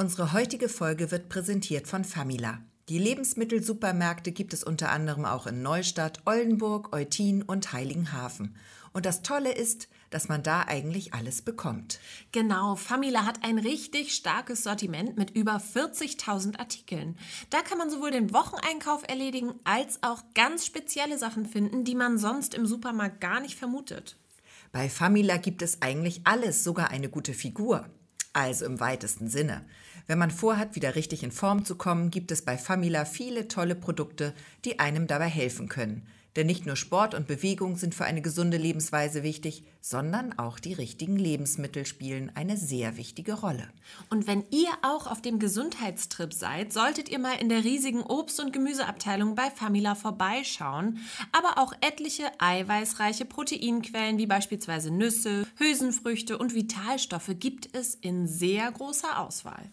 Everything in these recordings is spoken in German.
Unsere heutige Folge wird präsentiert von Famila. Die Lebensmittelsupermärkte gibt es unter anderem auch in Neustadt, Oldenburg, Eutin und Heiligenhafen. Und das Tolle ist, dass man da eigentlich alles bekommt. Genau, Famila hat ein richtig starkes Sortiment mit über 40.000 Artikeln. Da kann man sowohl den Wocheneinkauf erledigen, als auch ganz spezielle Sachen finden, die man sonst im Supermarkt gar nicht vermutet. Bei Famila gibt es eigentlich alles, sogar eine gute Figur. Also im weitesten Sinne. Wenn man vorhat, wieder richtig in Form zu kommen, gibt es bei Famila viele tolle Produkte, die einem dabei helfen können. Denn nicht nur Sport und Bewegung sind für eine gesunde Lebensweise wichtig, sondern auch die richtigen Lebensmittel spielen eine sehr wichtige Rolle. Und wenn ihr auch auf dem Gesundheitstrip seid, solltet ihr mal in der riesigen Obst- und Gemüseabteilung bei Famila vorbeischauen. Aber auch etliche eiweißreiche Proteinquellen wie beispielsweise Nüsse, Hülsenfrüchte und Vitalstoffe gibt es in sehr großer Auswahl.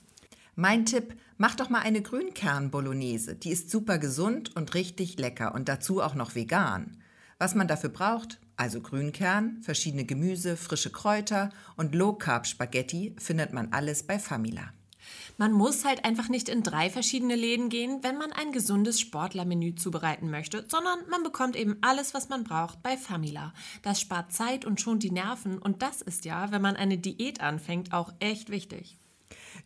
Mein Tipp, mach doch mal eine Grünkern-Bolognese. Die ist super gesund und richtig lecker und dazu auch noch vegan. Was man dafür braucht, also Grünkern, verschiedene Gemüse, frische Kräuter und Low-Carb-Spaghetti, findet man alles bei Famila. Man muss halt einfach nicht in drei verschiedene Läden gehen, wenn man ein gesundes Sportlermenü zubereiten möchte, sondern man bekommt eben alles, was man braucht bei Famila. Das spart Zeit und schont die Nerven und das ist ja, wenn man eine Diät anfängt, auch echt wichtig.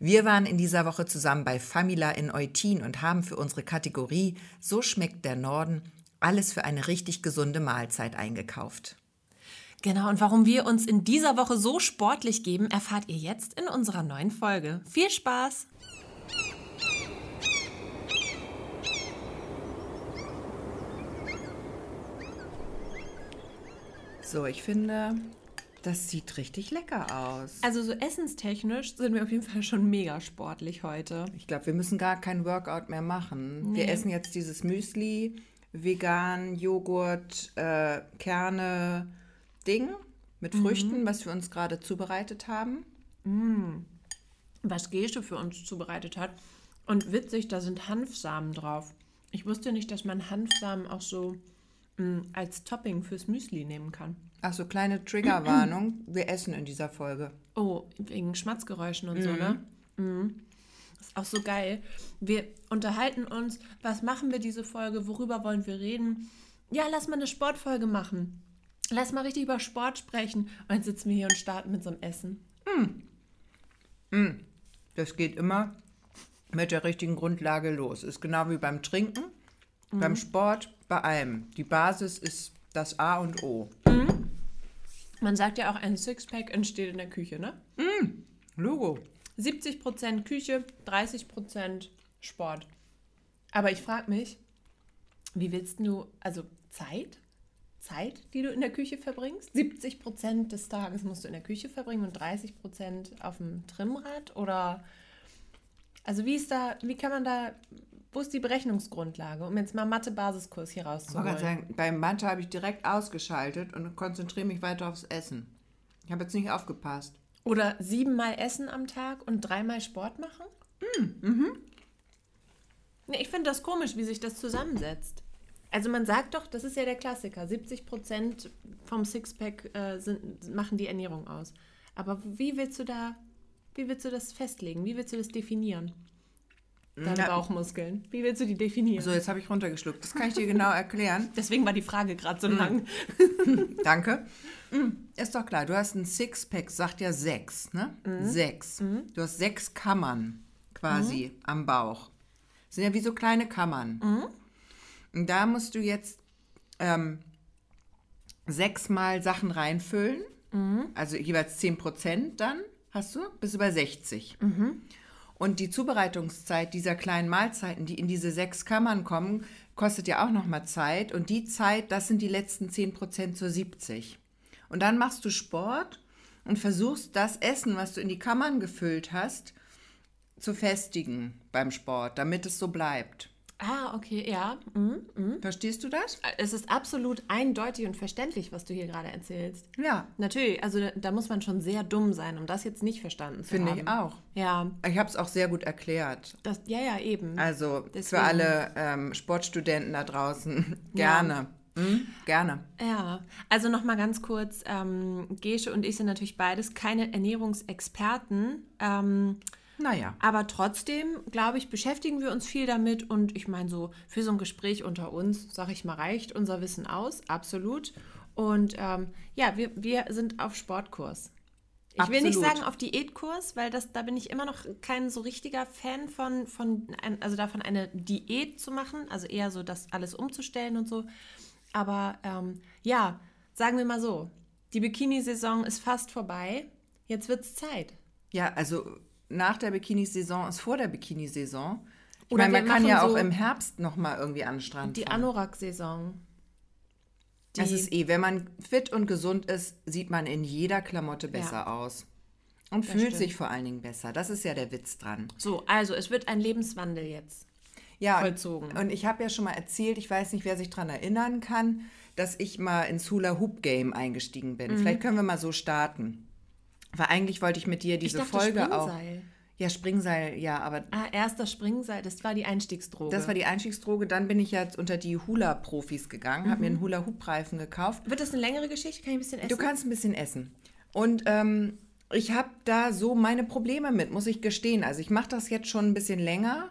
Wir waren in dieser Woche zusammen bei Famila in Eutin und haben für unsere Kategorie So schmeckt der Norden alles für eine richtig gesunde Mahlzeit eingekauft. Genau, und warum wir uns in dieser Woche so sportlich geben, erfahrt ihr jetzt in unserer neuen Folge. Viel Spaß! So, ich finde, das sieht richtig lecker aus. Also so essenstechnisch sind wir auf jeden Fall schon mega sportlich heute. Ich glaube, wir müssen gar kein Workout mehr machen. Nee. Wir essen jetzt dieses Müsli, vegan, Joghurt, äh, Kerne, Ding mit mhm. Früchten, was wir uns gerade zubereitet haben. Mhm. Was Gesche für uns zubereitet hat. Und witzig, da sind Hanfsamen drauf. Ich wusste nicht, dass man Hanfsamen auch so als Topping fürs Müsli nehmen kann. Ach so, kleine Triggerwarnung. Wir essen in dieser Folge. Oh, wegen Schmatzgeräuschen und mhm. so, ne? Mhm. Ist auch so geil. Wir unterhalten uns, was machen wir diese Folge, worüber wollen wir reden? Ja, lass mal eine Sportfolge machen. Lass mal richtig über Sport sprechen. Und dann sitzen wir hier und starten mit so einem Essen. Mm. Das geht immer mit der richtigen Grundlage los. Ist genau wie beim Trinken, mm. beim Sport, bei allem. Die Basis ist das A und O. Mhm. Man sagt ja auch, ein Sixpack entsteht in der Küche, ne? Mm, Logo. 70% Küche, 30% Sport. Aber ich frage mich, wie willst du, also Zeit? Zeit, die du in der Küche verbringst? 70% des Tages musst du in der Küche verbringen und 30% auf dem Trimmrad? Oder, also wie ist da, wie kann man da wo ist die Berechnungsgrundlage, um jetzt mal Mathe-Basiskurs hier rauszuholen? Ich sagen, bei Mathe habe ich direkt ausgeschaltet und konzentriere mich weiter aufs Essen. Ich habe jetzt nicht aufgepasst. Oder siebenmal Essen am Tag und dreimal Sport machen? Mm, mhm. Nee, ich finde das komisch, wie sich das zusammensetzt. Also man sagt doch, das ist ja der Klassiker, 70 Prozent vom Sixpack äh, sind, machen die Ernährung aus. Aber wie willst du da, wie willst du das festlegen? Wie willst du das definieren? Deine ja. Bauchmuskeln. Wie willst du die definieren? So, jetzt habe ich runtergeschluckt. Das kann ich dir genau erklären. Deswegen war die Frage gerade so mhm. lang. Danke. Mhm. Ist doch klar, du hast ein Sixpack, sagt ja sechs, ne? Mhm. Sechs. Mhm. Du hast sechs Kammern quasi mhm. am Bauch. Das sind ja wie so kleine Kammern. Mhm. Und da musst du jetzt ähm, sechsmal Sachen reinfüllen. Also jeweils 10 Prozent dann hast du, bis über 60. Mhm. Und die Zubereitungszeit dieser kleinen Mahlzeiten, die in diese sechs Kammern kommen, kostet ja auch nochmal Zeit. Und die Zeit, das sind die letzten 10 Prozent zu 70. Und dann machst du Sport und versuchst das Essen, was du in die Kammern gefüllt hast, zu festigen beim Sport, damit es so bleibt. Ah, okay, ja. Mhm, mh. Verstehst du das? Es ist absolut eindeutig und verständlich, was du hier gerade erzählst. Ja. Natürlich, also da muss man schon sehr dumm sein, um das jetzt nicht verstanden zu Finde haben. Finde ich auch. Ja. Ich habe es auch sehr gut erklärt. Das, ja, ja, eben. Also Deswegen. für alle ähm, Sportstudenten da draußen, gerne. Ja. Hm? Gerne. Ja, also nochmal ganz kurz, ähm, Gesche und ich sind natürlich beides keine Ernährungsexperten. Ähm, Naja. Aber trotzdem, glaube ich, beschäftigen wir uns viel damit. Und ich meine, so für so ein Gespräch unter uns, sag ich mal, reicht unser Wissen aus. Absolut. Und ähm, ja, wir, wir sind auf Sportkurs. Ich will nicht Absolut. sagen auf Diätkurs, weil das, da bin ich immer noch kein so richtiger Fan von, von also davon eine Diät zu machen, also eher so das alles umzustellen und so. Aber ähm, ja, sagen wir mal so, die Bikini-Saison ist fast vorbei. Jetzt wird's Zeit. Ja, also nach der Bikini-Saison ist vor der Bikini-Saison. Ich Oder meine, man kann ja machen auch so im Herbst noch mal irgendwie an den Strand Die. Anorak-Saison. Es ist eh, wenn man fit und gesund ist, sieht man in jeder Klamotte besser Ja. aus. Und Das fühlt stimmt. sich vor allen Dingen besser. Das ist ja der Witz dran. So, also es wird ein Lebenswandel jetzt. Ja, Vollzogen. und ich habe ja schon mal erzählt, ich weiß nicht, wer sich daran erinnern kann, dass ich mal ins Hula Hoop Game eingestiegen bin. Mhm. Vielleicht können wir mal so starten. Weil eigentlich wollte ich mit dir diese dachte, Folge auch. Springseil. Ja, Springseil, ja, aber Ah, erster Springseil, das war die Einstiegsdroge. das war die Einstiegsdroge. Dann bin ich jetzt unter die Hula-Profis gegangen, habe mir Mhm. einen Hula-Hoop-Reifen gekauft. wird das eine längere Geschichte? Kann ich ein bisschen essen? Du kannst ein bisschen essen. Und ähm, ich habe da so meine Probleme mit, muss ich gestehen. Also ich mache das jetzt schon ein bisschen länger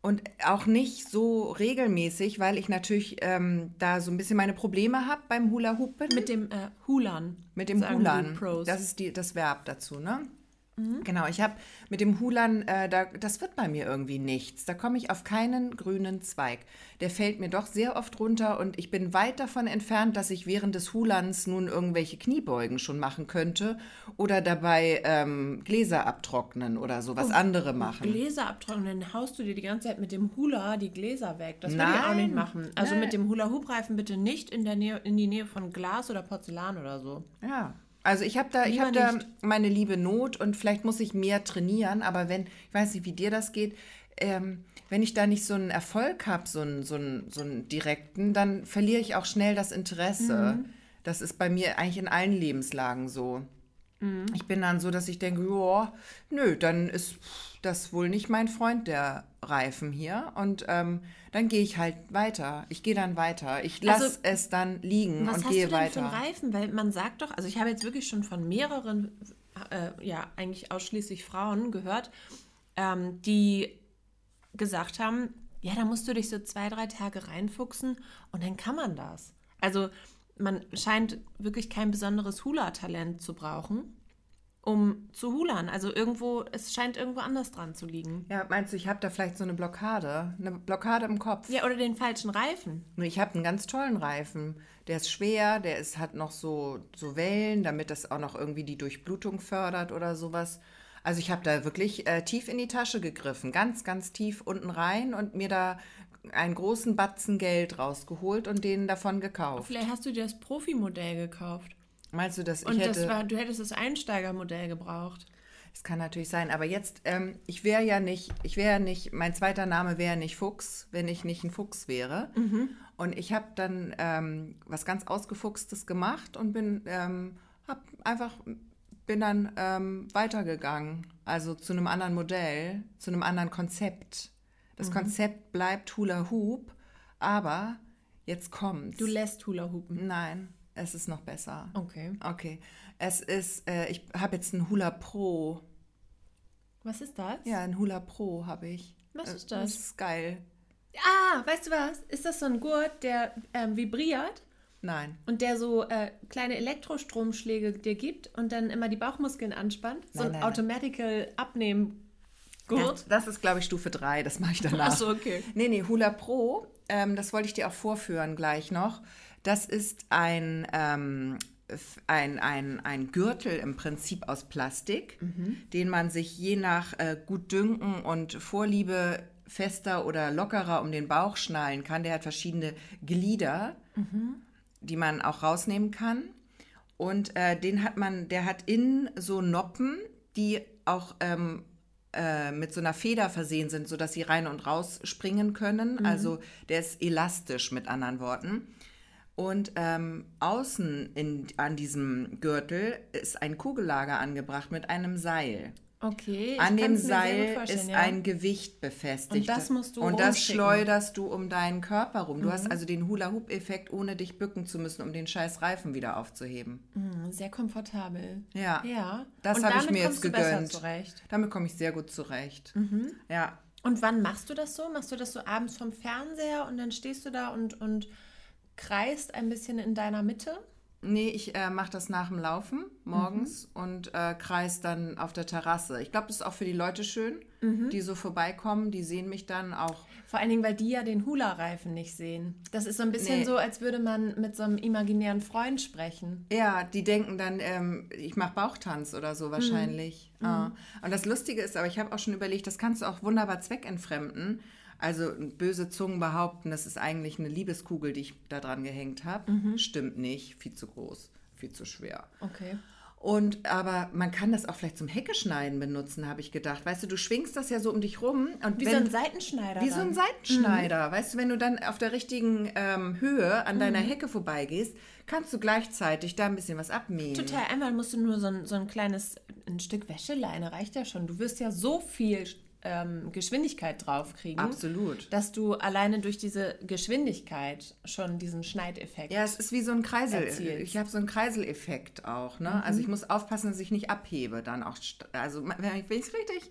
und auch nicht so regelmäßig, weil ich natürlich ähm, da so ein bisschen meine Probleme habe beim Hula Hoop. Mit dem äh, Hulan. Mit dem Hulan. Das ist die, das Verb dazu, ne? Mhm. Genau, ich habe mit dem Hulan, äh, da, das wird bei mir irgendwie nichts. Da komme ich auf keinen grünen Zweig. Der fällt mir doch sehr oft runter und ich bin weit davon entfernt, dass ich während des Hulans nun irgendwelche Kniebeugen schon machen könnte oder dabei ähm, Gläser abtrocknen oder so, Oh, was andere machen. Gläser abtrocknen, dann haust du dir die ganze Zeit mit dem Hula die Gläser weg. Das will ich auch nicht machen. Also Nein. mit dem Hula-Hoop-Reifen bitte nicht in, der Nähe, in die Nähe von Glas oder Porzellan oder so. Ja. Also ich habe da, ich hab da meine liebe Not und vielleicht muss ich mehr trainieren, aber wenn, ich weiß nicht, wie dir das geht, ähm, wenn ich da nicht so einen Erfolg habe, so einen, so, einen, so einen direkten, dann verliere ich auch schnell das Interesse. Mhm. Das ist bei mir eigentlich in allen Lebenslagen so. Mhm. Ich bin dann so, dass ich denke, ja, nö, dann ist das wohl nicht mein Freund, der Reifen hier. Und ähm, dann gehe ich halt weiter. Ich gehe dann weiter. Ich lasse Also, es dann liegen Was und hast gehe du denn weiter. für Reifen? Weil man sagt doch, also ich habe jetzt wirklich schon von mehreren, äh, ja, eigentlich ausschließlich Frauen gehört, ähm, die gesagt haben, ja, da musst du dich so zwei, drei Tage reinfuchsen und dann kann man das. Also man scheint wirklich kein besonderes Hula-Talent zu brauchen, um zu hulan. Also irgendwo, es scheint irgendwo anders dran zu liegen. Ja, meinst du, ich habe da vielleicht so eine Blockade? Eine Blockade im Kopf? Ja, oder den falschen Reifen. Nur Ich habe einen ganz tollen Reifen. Der ist schwer, der ist, hat noch so, so Wellen, damit das auch noch irgendwie die Durchblutung fördert oder sowas. Also ich habe da wirklich äh, tief in die Tasche gegriffen, ganz, ganz tief unten rein und mir da einen großen Batzen Geld rausgeholt und den davon gekauft. Vielleicht hast du dir das Profimodell gekauft. Meinst du, dass ich Und hätte... das war, du hättest das Einsteigermodell gebraucht. Das kann natürlich sein, aber jetzt, ähm, ich wäre ja nicht, ich wäre ja nicht, mein zweiter Name wäre nicht Fuchs, wenn ich nicht ein Fuchs wäre. Und ich habe dann ähm, was ganz Ausgefuchstes gemacht und bin, ähm, hab einfach, bin dann ähm, weitergegangen, also zu einem anderen Modell, zu einem anderen Konzept. Das Konzept bleibt Hula Hoop, aber jetzt kommt's. Du lässt Hula Hoopen. Nein, es ist noch besser. Okay. Okay, es ist, äh, ich habe jetzt einen Hula Pro. Was ist das? Ja, ein Hula Pro habe ich. Was Äh, ist das? Das ist geil. Ah, weißt du was? Ist das so ein Gurt, der ähm, vibriert Nein. und der so äh, kleine Elektrostromschläge dir gibt und dann immer die Bauchmuskeln anspannt? so Nein, ein nein, nein. Automatical Abnehmen Das, Gurt? das ist, glaube ich, Stufe 3. Das mache ich danach. Ach so, okay. Nee, nee, Hula Pro, ähm, das wollte ich dir auch vorführen gleich noch. Das ist ein, ähm, ein, ein, ein Gürtel im Prinzip aus Plastik, den man sich je nach äh, Gutdünken und Vorliebe fester oder lockerer um den Bauch schnallen kann. Der hat verschiedene Glieder, die man auch rausnehmen kann. Und äh, den hat man, der hat innen so Noppen, die auch ähm, äh, mit so einer Feder versehen sind, sodass sie rein und raus springen können. Also der ist elastisch mit anderen Worten. Und ähm, außen in, an diesem Gürtel ist ein Kugellager angebracht mit einem Seil. Okay. ich An dem Seil ist ja. ein Gewicht befestigt. Und das musst du Und das schleuderst du um deinen Körper rum. Du Mhm. hast also den Hula-Hoop-Effekt, ohne dich bücken zu müssen, um den scheiß Reifen wieder aufzuheben. Hm, Sehr komfortabel. Ja. Ja. Das habe ich mir jetzt gegönnt. zurecht. Damit komme ich sehr gut zurecht. Mhm. Ja. Und wann machst du das so? Machst du das so abends vom Fernseher und dann stehst du da und, und kreist ein bisschen in deiner Mitte? Nee, ich äh, mache das nach dem Laufen morgens und äh, kreis dann auf der Terrasse. Ich glaube, das ist auch für die Leute schön, die so vorbeikommen. Die sehen mich dann auch. Vor allen Dingen, weil die ja den Hula-Reifen nicht sehen. Das ist so ein bisschen Nee. so, als würde man mit so einem imaginären Freund sprechen. Ja, die denken dann, ähm, ich mache Bauchtanz oder so wahrscheinlich. Ah. Und das Lustige ist, aber ich habe auch schon überlegt, das kannst du auch wunderbar zweckentfremden. Also böse Zungen behaupten, das ist eigentlich eine Liebeskugel, die ich da dran gehängt habe. Stimmt nicht, viel zu groß, viel zu schwer. Okay. Und aber man kann das auch vielleicht zum Heckeschneiden benutzen, habe ich gedacht. Weißt du, du schwingst das ja so um dich rum und Wie wenn, so ein Seitenschneider. wie so dann. ein Seitenschneider. Weißt du, wenn du dann auf der richtigen ähm, Höhe an deiner Mhm. Hecke vorbeigehst, kannst du gleichzeitig da ein bisschen was abmähen. Total, einmal musst du nur so ein, so ein kleines, ein Stück Wäscheleine reicht ja schon. Du wirst ja so viel ähm, Geschwindigkeit draufkriegen. Absolut. Dass du alleine durch diese Geschwindigkeit schon diesen Schneideffekt. Ja, es ist wie so ein Kreisel. Erzielst. Ich habe so einen Kreiseleffekt auch. Ne? Also ich muss aufpassen, dass ich nicht abhebe dann auch. Also wenn ich richtig,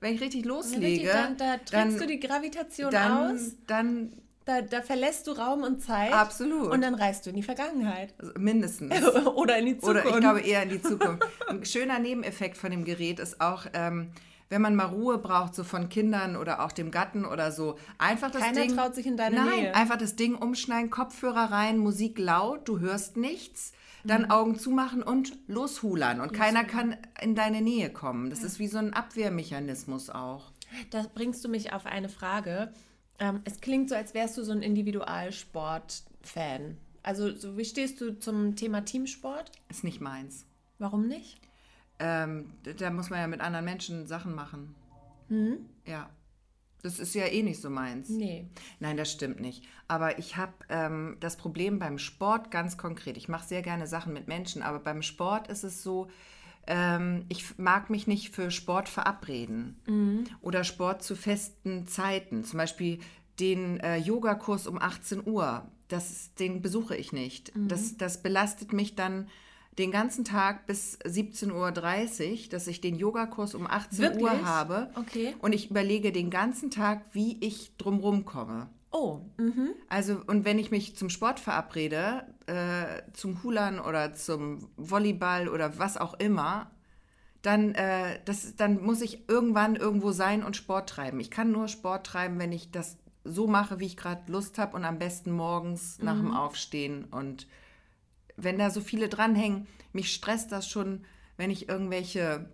wenn ich richtig loslege, Richtig, dann, da dann, du die Gravitation dann, aus, dann da, da verlässt du Raum und Zeit. Absolut. Und dann reist du in die Vergangenheit. also mindestens. Oder in die Zukunft. Oder ich glaube eher in die Zukunft. Ein schöner Nebeneffekt von dem Gerät ist auch, ähm, wenn man mal Ruhe braucht, so von Kindern oder auch dem Gatten oder so, einfach das Keiner Ding. traut sich in deine Nein, Nähe. einfach das Ding umschneiden, Kopfhörer rein, Musik laut, du hörst nichts, Mhm. dann Augen zumachen und loshulern. Und keiner kann in deine Nähe kommen. Das ist wie so ein Abwehrmechanismus auch. Da bringst du mich auf eine Frage. Ähm, es klingt so, als wärst du so ein Individualsport-Fan. Also, so, wie stehst du zum Thema Teamsport? Ist nicht meins. Warum nicht? Ähm, da muss man ja mit anderen Menschen Sachen machen. Hm? Ja. Das ist ja eh nicht so meins. Nee. Nein, das stimmt nicht. Aber ich habe ähm, das Problem beim Sport ganz konkret. Ich mache sehr gerne Sachen mit Menschen, aber beim Sport ist es so, ähm, ich mag mich nicht für Sport verabreden oder Sport zu festen Zeiten. Zum Beispiel den äh, Yogakurs um 18 Uhr. Das, den besuche ich nicht. Das, das belastet mich dann den ganzen Tag bis 17.30 Uhr, dass ich den Yogakurs um 18 Wirklich? Uhr habe. Okay. Und ich überlege den ganzen Tag, wie ich drumrum komme. Oh, mhm. Also, und wenn ich mich zum Sport verabrede, äh, zum Hulern oder zum Volleyball oder was auch immer, dann, äh, das, dann muss ich irgendwann irgendwo sein und Sport treiben. Ich kann nur Sport treiben, wenn ich das so mache, wie ich gerade Lust habe und am besten morgens nach dem Aufstehen. Und wenn da so viele dranhängen, mich stresst das schon, wenn ich irgendwelche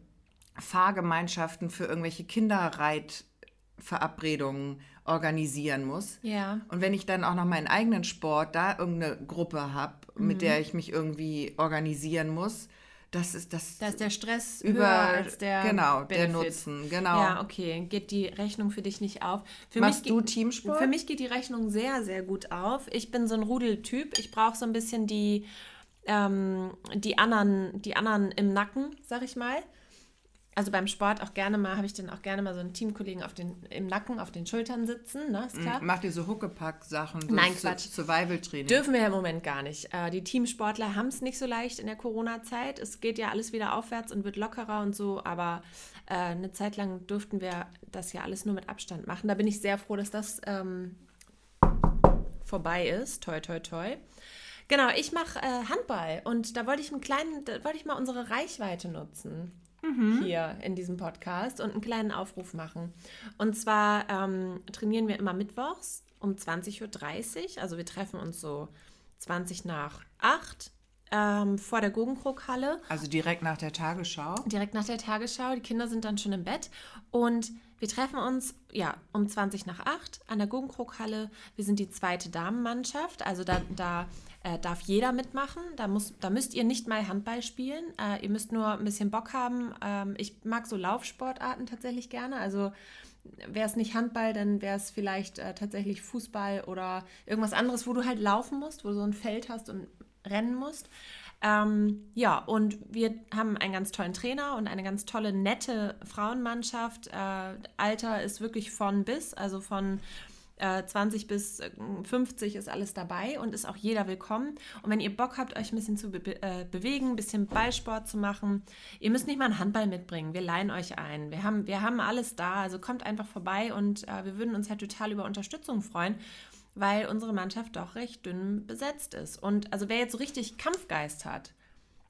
Fahrgemeinschaften für irgendwelche Kinderreitverabredungen organisieren muss. Ja. Und wenn ich dann auch noch meinen eigenen Sport, da irgendeine Gruppe habe, mit der ich mich irgendwie organisieren muss, das ist das Da ist der Stress über als der genau der. Nutzen, genau. Ja, okay. Geht die Rechnung für dich nicht auf? Für Machst mich du Teamsport? Für mich geht die Rechnung sehr, sehr gut auf. Ich bin so ein Rudeltyp. Ich brauche so ein bisschen die, ähm, die, anderen, die anderen im Nacken, sag ich mal. Also beim Sport auch gerne mal, habe ich dann auch gerne mal so einen Teamkollegen auf den, im Nacken, auf den Schultern sitzen, ne? Ist klar. Macht ihr so Huckepack-Sachen, so Nein, Quatsch. Survival-Training? Dürfen wir ja im Moment gar nicht. Äh, die Teamsportler haben es nicht so leicht in der Corona-Zeit. Es geht ja alles wieder aufwärts und wird lockerer und so, aber äh, eine Zeit lang durften wir das ja alles nur mit Abstand machen. Da bin ich sehr froh, dass das ähm, vorbei ist. Toi, toi, toi. Genau, ich mache äh, Handball und da wollte ich einen kleinen, da wollte ich mal unsere Reichweite nutzen hier in diesem Podcast und einen kleinen Aufruf machen. Und zwar ähm, trainieren wir immer mittwochs um 20.30 Uhr. Also wir treffen uns so 20 nach 8 ähm, vor der Guggenkrog-Halle Also direkt nach der Tagesschau? direkt nach der Tagesschau. Die Kinder sind dann schon im Bett und wir treffen uns ja um 20 nach 8 an der Guggenkrog-Halle. Wir sind die zweite Damenmannschaft, also da, da äh, darf jeder mitmachen. Da, muss, da müsst ihr nicht mal Handball spielen. Äh, ihr müsst nur ein bisschen Bock haben. Ähm, ich mag so Laufsportarten tatsächlich gerne. Also wäre es nicht Handball, dann wäre es vielleicht äh, tatsächlich Fußball oder irgendwas anderes, wo du halt laufen musst, wo du so ein Feld hast und rennen musst. Ähm, ja, und wir haben einen ganz tollen Trainer und eine ganz tolle, nette Frauenmannschaft. Äh, Alter ist wirklich von bis, also von 20 äh, bis 50 äh, ist alles dabei und ist auch jeder willkommen. Und wenn ihr Bock habt, euch ein bisschen zu be äh, bewegen, ein bisschen Ballsport zu machen, ihr müsst nicht mal einen Handball mitbringen. Wir leihen euch ein. Wir haben, wir haben alles da. Also kommt einfach vorbei und äh, wir würden uns halt total über Unterstützung freuen weil unsere Mannschaft doch recht dünn besetzt ist. Und also wer jetzt so richtig Kampfgeist hat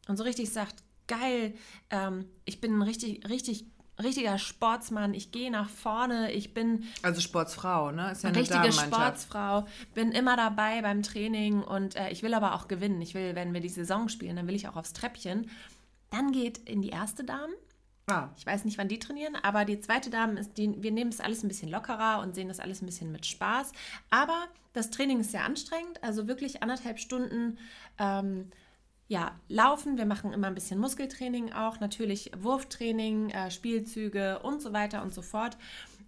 und so richtig sagt, geil, ähm, ich bin ein richtig, richtig richtiger Sportsmann, ich gehe nach vorne, ich bin. Also Sportsfrau, ne? Ist ja eine richtige Sportsfrau, bin immer dabei beim Training und äh, ich will aber auch gewinnen. Ich will, wenn wir die Saison spielen, dann will ich auch aufs Treppchen. Dann geht in die erste Dame. Ah. Ich weiß nicht, wann die trainieren, aber die zweite Dame ist, die, wir nehmen es alles ein bisschen lockerer und sehen das alles ein bisschen mit Spaß. Aber das Training ist sehr anstrengend, also wirklich anderthalb Stunden. Ähm, ja, Laufen, wir machen immer ein bisschen Muskeltraining auch, natürlich Wurftraining, äh, Spielzüge und so weiter und so fort.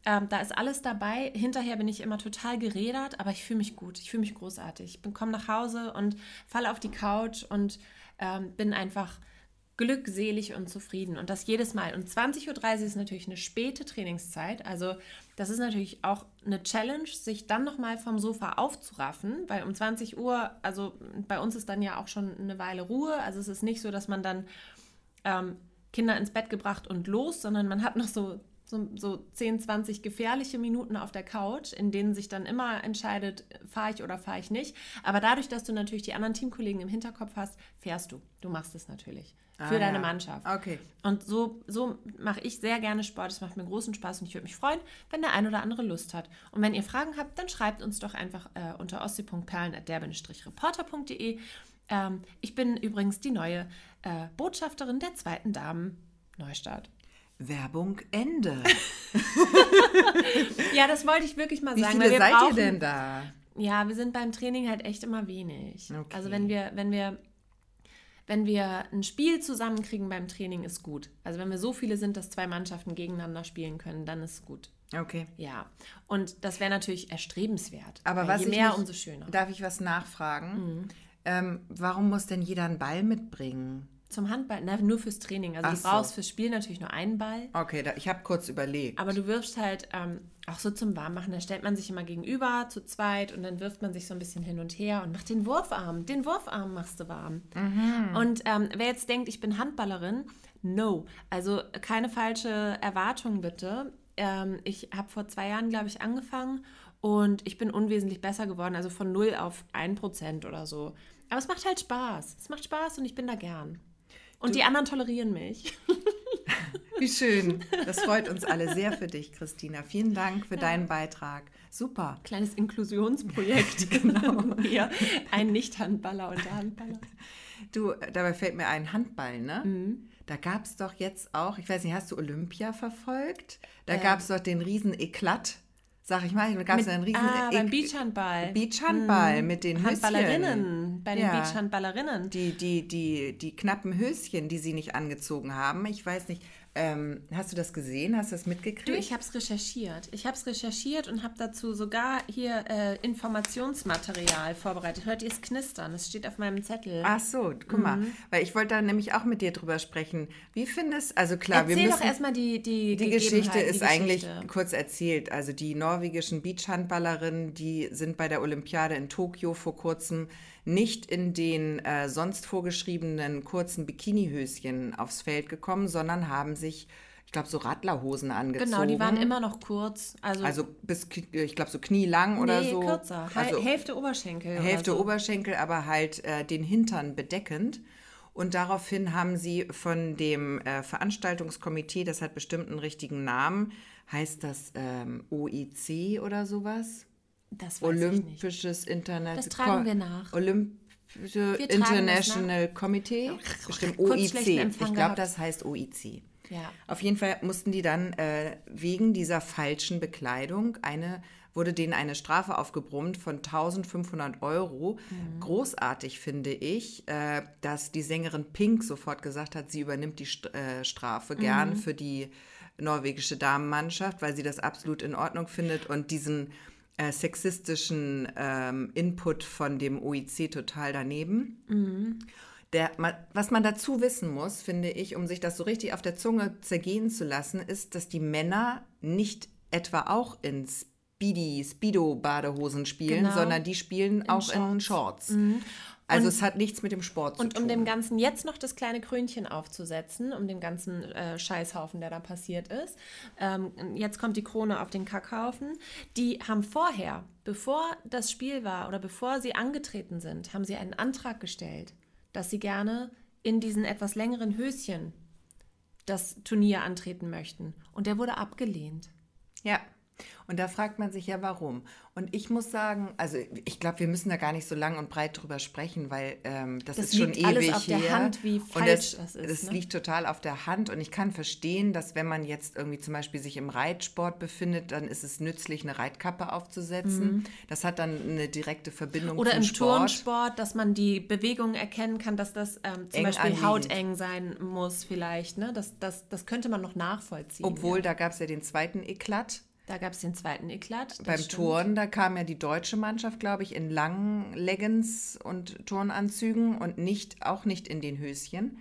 Ähm, da ist alles dabei. Hinterher bin ich immer total gerädert, aber ich fühle mich gut, ich fühle mich großartig. Ich komme nach Hause und falle auf die Couch und ähm, bin einfach glückselig und zufrieden. Und das jedes Mal. Und 20.30 Uhr ist natürlich eine späte Trainingszeit. Also das ist natürlich auch eine Challenge, sich dann nochmal vom Sofa aufzuraffen, weil um 20 Uhr, also bei uns ist dann ja auch schon eine Weile Ruhe. Also es ist nicht so, dass man dann ähm, Kinder ins Bett gebracht und los, sondern man hat noch so so, so 10, 20 gefährliche Minuten auf der Couch, in denen sich dann immer entscheidet, fahre ich oder fahre ich nicht. Aber dadurch, dass du natürlich die anderen Teamkollegen im Hinterkopf hast, fährst du. Du machst es natürlich für ah, deine ja. Mannschaft. Okay. Und so, so mache ich sehr gerne Sport. Es macht mir großen Spaß und ich würde mich freuen, wenn der ein oder andere Lust hat. Und wenn ihr Fragen habt, dann schreibt uns doch einfach äh, unter ostsee.perlen.derben-reporter.de. Ähm, ich bin übrigens die neue äh, Botschafterin der zweiten Damen Neustart. Werbung Ende. ja, das wollte ich wirklich mal Wie sagen. Wie viele seid brauchen, ihr denn da? Ja, wir sind beim Training halt echt immer wenig. Okay. Also wenn wir, wenn wir wenn wir ein Spiel zusammenkriegen beim Training, ist gut. Also wenn wir so viele sind, dass zwei Mannschaften gegeneinander spielen können, dann ist es gut. Okay. Ja. Und das wäre natürlich erstrebenswert. Aber was je mehr, nicht, umso schöner. Darf ich was nachfragen? Mhm. Ähm, warum muss denn jeder einen Ball mitbringen? Zum Handball, na, nur fürs Training. Also Ach du brauchst so. fürs Spiel natürlich nur einen Ball. Okay, da, ich habe kurz überlegt. Aber du wirfst halt ähm, auch so zum Warmmachen, da stellt man sich immer gegenüber zu zweit und dann wirft man sich so ein bisschen hin und her und macht den Wurfarm. Den Wurfarm machst du warm. Mhm. Und ähm, wer jetzt denkt, ich bin Handballerin, no. Also keine falsche Erwartung bitte. Ähm, ich habe vor zwei Jahren, glaube ich, angefangen und ich bin unwesentlich besser geworden, also von 0 auf 1% oder so. Aber es macht halt Spaß. Es macht Spaß und ich bin da gern. Und du, die anderen tolerieren mich. Wie schön. Das freut uns alle sehr für dich, Christina. Vielen Dank für ja. deinen Beitrag. Super. Kleines Inklusionsprojekt, genau. Hier ein Nicht-Handballer und der Handballer. Du, dabei fällt mir ein Handball, ne? Mhm. Da gab es doch jetzt auch, ich weiß nicht, hast du Olympia verfolgt? Da ähm. gab es doch den riesen Eklat sag ich mal, da gab es einen riesen ah, beim Beachhandball. Beachhandball hm. mit den Handballerinnen, bei den ja. Beachhandballerinnen. Die, die, die, die knappen Höschen, die sie nicht angezogen haben. Ich weiß nicht, ähm, hast du das gesehen? Hast du das mitgekriegt? Du, ich habe es recherchiert. Ich habe es recherchiert und habe dazu sogar hier äh, Informationsmaterial vorbereitet. Hört ihr es knistern? Es steht auf meinem Zettel. Ach so, guck mhm. mal. Weil ich wollte da nämlich auch mit dir drüber sprechen. Wie findest also klar, Erzähl wir müssen... doch erstmal die Die, die Geschichte ist die Geschichte. eigentlich kurz erzählt. Also die norwegischen Beachhandballerinnen, die sind bei der Olympiade in Tokio vor kurzem nicht in den äh, sonst vorgeschriebenen kurzen Bikinihöschen aufs Feld gekommen, sondern haben sich ich glaube, so Radlerhosen angezogen. Genau, die waren immer noch kurz. Also, also bis, ich glaube, so knielang nee, oder so. kürzer. Also Hälfte Oberschenkel. Hälfte so. Oberschenkel, aber halt äh, den Hintern bedeckend. Und daraufhin haben sie von dem äh, Veranstaltungskomitee, das hat bestimmt einen richtigen Namen, heißt das ähm, OIC oder sowas? Das weiß Olympisches Internet. Das tragen wir nach. Olympische International Committee. Bestimmt OIC. Ich glaube, das heißt OIC. Ja. Auf jeden Fall mussten die dann äh, wegen dieser falschen Bekleidung eine wurde denen eine Strafe aufgebrummt von 1500 Euro. Mhm. Großartig finde ich, äh, dass die Sängerin Pink sofort gesagt hat, sie übernimmt die St äh, Strafe gern mhm. für die norwegische Damenmannschaft, weil sie das absolut in Ordnung findet und diesen äh, sexistischen ähm, Input von dem OIC total daneben. Mhm. Der, was man dazu wissen muss, finde ich, um sich das so richtig auf der Zunge zergehen zu lassen, ist, dass die Männer nicht etwa auch in Speedy, Speedo-Badehosen spielen, genau. sondern die spielen in auch Shorts. in Shorts. Mhm. Also und, es hat nichts mit dem Sport zu und tun. Und um dem Ganzen jetzt noch das kleine Krönchen aufzusetzen, um den ganzen äh, Scheißhaufen, der da passiert ist. Ähm, jetzt kommt die Krone auf den Kackhaufen. Die haben vorher, bevor das Spiel war oder bevor sie angetreten sind, haben sie einen Antrag gestellt, dass sie gerne in diesen etwas längeren Höschen das Turnier antreten möchten. Und der wurde abgelehnt. Ja. Und da fragt man sich ja, warum. Und ich muss sagen, also ich glaube, wir müssen da gar nicht so lang und breit drüber sprechen, weil ähm, das, das, ist schon ewig alles auf her. der Hand, wie falsch und das, das ist. Das ne? liegt total auf der Hand und ich kann verstehen, dass wenn man jetzt irgendwie zum Beispiel sich im Reitsport befindet, dann ist es nützlich, eine Reitkappe aufzusetzen. Mhm. Das hat dann eine direkte Verbindung Oder im Sport. Turnsport, dass man die Bewegungen erkennen kann, dass das ähm, zum Eng Beispiel anliegend. hauteng sein muss vielleicht. Ne? Das, das, das könnte man noch nachvollziehen. Obwohl, ja. da gab es ja den zweiten Eklat da gab es den zweiten Eklat. Beim stimmt. Turnen, da kam ja die deutsche Mannschaft, glaube ich, in langen Leggings und Turnanzügen und nicht, auch nicht in den Höschen.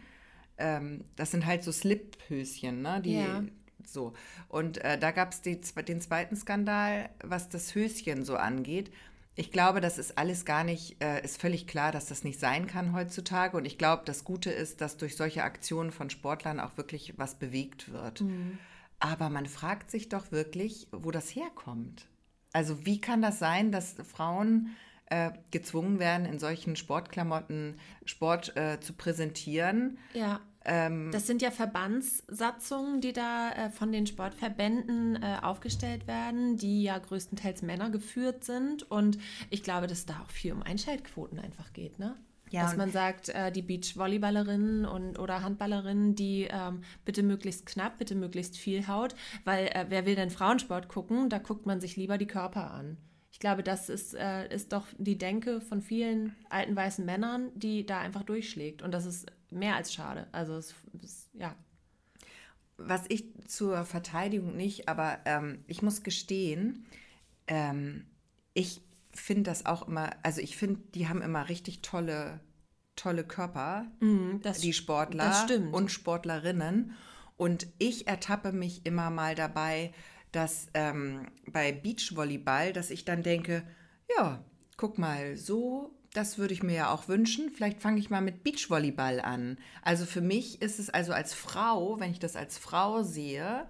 Ähm, das sind halt so Slip-Höschen, ne? Die, ja. So. Und äh, da gab es den zweiten Skandal, was das Höschen so angeht. Ich glaube, das ist alles gar nicht, äh, ist völlig klar, dass das nicht sein kann heutzutage. Und ich glaube, das Gute ist, dass durch solche Aktionen von Sportlern auch wirklich was bewegt wird. Mhm. Aber man fragt sich doch wirklich, wo das herkommt. Also wie kann das sein, dass Frauen äh, gezwungen werden, in solchen Sportklamotten Sport äh, zu präsentieren? Ja. Ähm, das sind ja Verbandssatzungen, die da äh, von den Sportverbänden äh, aufgestellt werden, die ja größtenteils Männer geführt sind. Und ich glaube, dass es da auch viel um Einschaltquoten einfach geht, ne? Ja, dass man sagt, äh, die Beachvolleyballerinnen und oder Handballerinnen, die ähm, bitte möglichst knapp, bitte möglichst viel Haut, weil äh, wer will denn Frauensport gucken? Da guckt man sich lieber die Körper an. Ich glaube, das ist, äh, ist doch die Denke von vielen alten weißen Männern, die da einfach durchschlägt. Und das ist mehr als schade. Also es, es ja. Was ich zur Verteidigung nicht, aber ähm, ich muss gestehen, ähm, ich finde das auch immer, also ich finde, die haben immer richtig tolle, tolle Körper, mm, das, die Sportler und Sportlerinnen. Und ich ertappe mich immer mal dabei, dass ähm, bei Beachvolleyball, dass ich dann denke, ja, guck mal, so, das würde ich mir ja auch wünschen. Vielleicht fange ich mal mit Beachvolleyball an. Also für mich ist es also als Frau, wenn ich das als Frau sehe,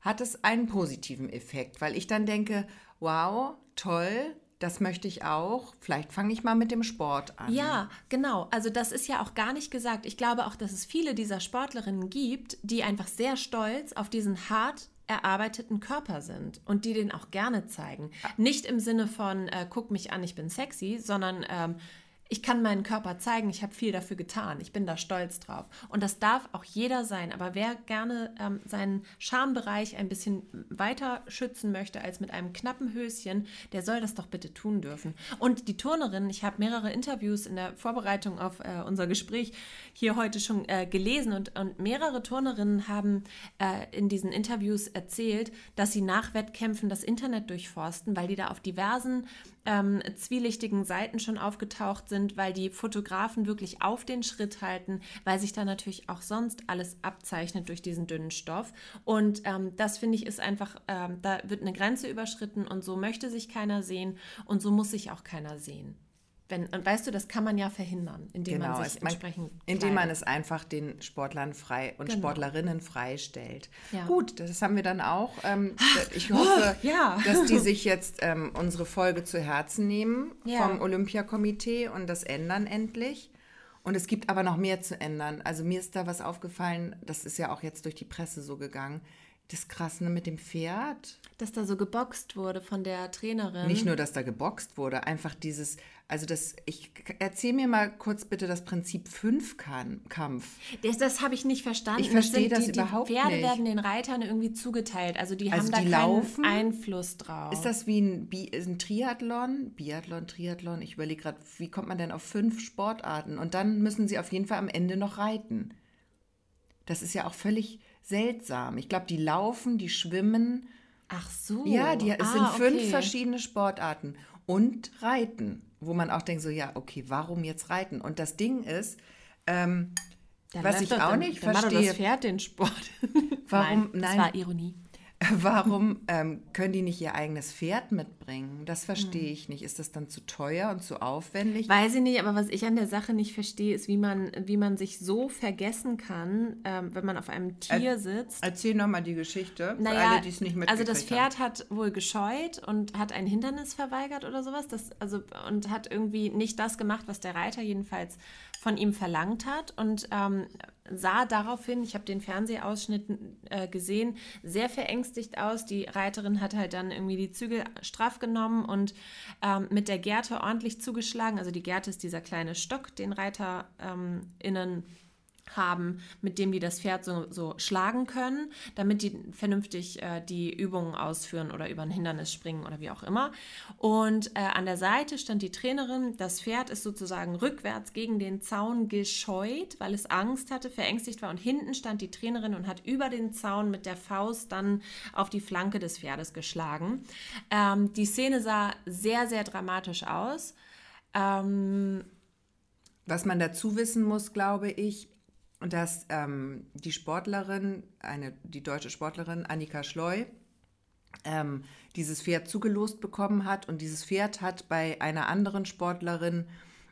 hat es einen positiven Effekt, weil ich dann denke, wow, toll, das möchte ich auch. Vielleicht fange ich mal mit dem Sport an. Ja, genau. Also das ist ja auch gar nicht gesagt. Ich glaube auch, dass es viele dieser Sportlerinnen gibt, die einfach sehr stolz auf diesen hart erarbeiteten Körper sind und die den auch gerne zeigen. Nicht im Sinne von, äh, guck mich an, ich bin sexy, sondern ähm, ich kann meinen Körper zeigen, ich habe viel dafür getan, ich bin da stolz drauf. Und das darf auch jeder sein. Aber wer gerne ähm, seinen Schambereich ein bisschen weiter schützen möchte als mit einem knappen Höschen, der soll das doch bitte tun dürfen. Und die Turnerin, ich habe mehrere Interviews in der Vorbereitung auf äh, unser Gespräch hier heute schon äh, gelesen und, und mehrere Turnerinnen haben äh, in diesen Interviews erzählt, dass sie nach Wettkämpfen das Internet durchforsten, weil die da auf diversen ähm, zwielichtigen Seiten schon aufgetaucht sind, weil die Fotografen wirklich auf den Schritt halten, weil sich da natürlich auch sonst alles abzeichnet durch diesen dünnen Stoff. Und ähm, das finde ich ist einfach, ähm, da wird eine Grenze überschritten und so möchte sich keiner sehen und so muss sich auch keiner sehen. Wenn, und weißt du, das kann man ja verhindern, indem genau, man sich man, entsprechend. Indem man es einfach den Sportlern frei und genau. Sportlerinnen freistellt. Ja. Gut, das haben wir dann auch. Ähm, ich hoffe, oh, ja. dass die sich jetzt ähm, unsere Folge zu Herzen nehmen ja. vom Olympiakomitee und das ändern endlich. Und es gibt aber noch mehr zu ändern. Also mir ist da was aufgefallen, das ist ja auch jetzt durch die Presse so gegangen. Das Krasse mit dem Pferd. Dass da so geboxt wurde von der Trainerin. Nicht nur, dass da geboxt wurde, einfach dieses, also das, ich erzähl mir mal kurz bitte das Prinzip Fünfkampf. Das, das habe ich nicht verstanden. Ich verstehe das, das die, überhaupt nicht. Die Pferde nicht. werden den Reitern irgendwie zugeteilt. Also die also haben da die keinen laufen? Einfluss drauf. Ist das wie ein, Bi ein Triathlon? Biathlon, Triathlon? Ich überlege gerade, wie kommt man denn auf fünf Sportarten? Und dann müssen sie auf jeden Fall am Ende noch reiten. Das ist ja auch völlig seltsam. Ich glaube, die laufen, die schwimmen. Ach so. Ja, die, es ah, sind fünf okay. verschiedene Sportarten. Und Reiten wo man auch denkt, so ja, okay, warum jetzt reiten? Und das Ding ist, Ähm, was ich auch dann- nicht dann verstehe, das Pferd den Sport. Warum- Nein, nein. Das war Ironie. warum ähm, können die nicht ihr eigenes Pferd mitbringen? Das Hm. verstehe ich nicht. Ist das dann zu teuer und zu aufwendig? Weiß ich nicht, aber was ich an der Sache nicht verstehe, ist, wie man, wie man sich so vergessen kann, ähm, wenn man auf einem Tier sitzt. Erzähl nochmal die Geschichte für Naja, alle, die es nicht also mitgekriegt das Pferd hat wohl gescheut und hat ein Hindernis verweigert oder sowas. Das, also, und hat irgendwie nicht das gemacht, was der Reiter jedenfalls von ihm verlangt hat. Und ähm, sah daraufhin, ich habe den Fernsehausschnitt äh, gesehen, sehr verängstigt aus. Die Reiterin hat halt dann irgendwie die Zügel straff genommen und ähm, mit der Gerte ordentlich zugeschlagen. Also die Gerte ist dieser kleine Stock, den Reiter ähm, haben, mit dem die das Pferd so, so schlagen können, damit die vernünftig äh, die Übungen ausführen oder über ein Hindernis springen oder wie auch immer. Und äh, an der Seite stand die Trainerin. Das Pferd ist sozusagen rückwärts gegen den Zaun gescheut, weil es Angst hatte, verängstigt war. Und hinten stand die Trainerin und hat über den Zaun mit der Faust dann auf die Flanke des Pferdes geschlagen. Ähm, die Szene sah sehr, sehr dramatisch aus. Ähm, Was man dazu wissen muss, glaube ich, dass ähm, die Sportlerin, eine, die deutsche Sportlerin Annika Schleu, ähm, dieses Pferd zugelost bekommen hat und dieses Pferd hat bei einer anderen Sportlerin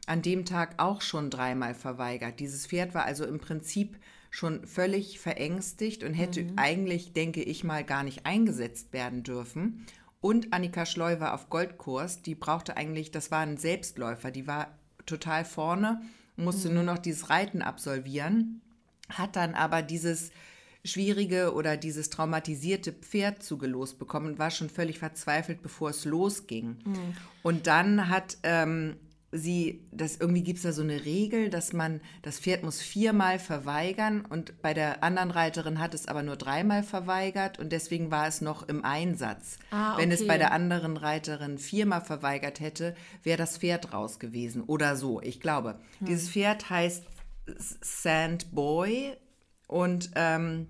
an dem Tag auch schon dreimal verweigert. Dieses Pferd war also im Prinzip schon völlig verängstigt und hätte eigentlich, denke ich mal, gar nicht eingesetzt werden dürfen. Und Annika Schleu war auf Goldkurs, die brauchte eigentlich, das war ein Selbstläufer, die war total vorne, musste nur noch dieses Reiten absolvieren, hat dann aber dieses schwierige oder dieses traumatisierte Pferd zugelost bekommen und war schon völlig verzweifelt, bevor es losging. Und dann hat ähm, sie, das irgendwie gibt es da so eine Regel, dass man, das Pferd muss viermal verweigern und bei der anderen Reiterin hat es aber nur dreimal verweigert und deswegen war es noch im Einsatz. Ah, Wenn es okay. bei der anderen Reiterin viermal verweigert hätte, wäre das Pferd raus gewesen oder so, ich glaube. Dieses Pferd heißt Sandboy und ähm,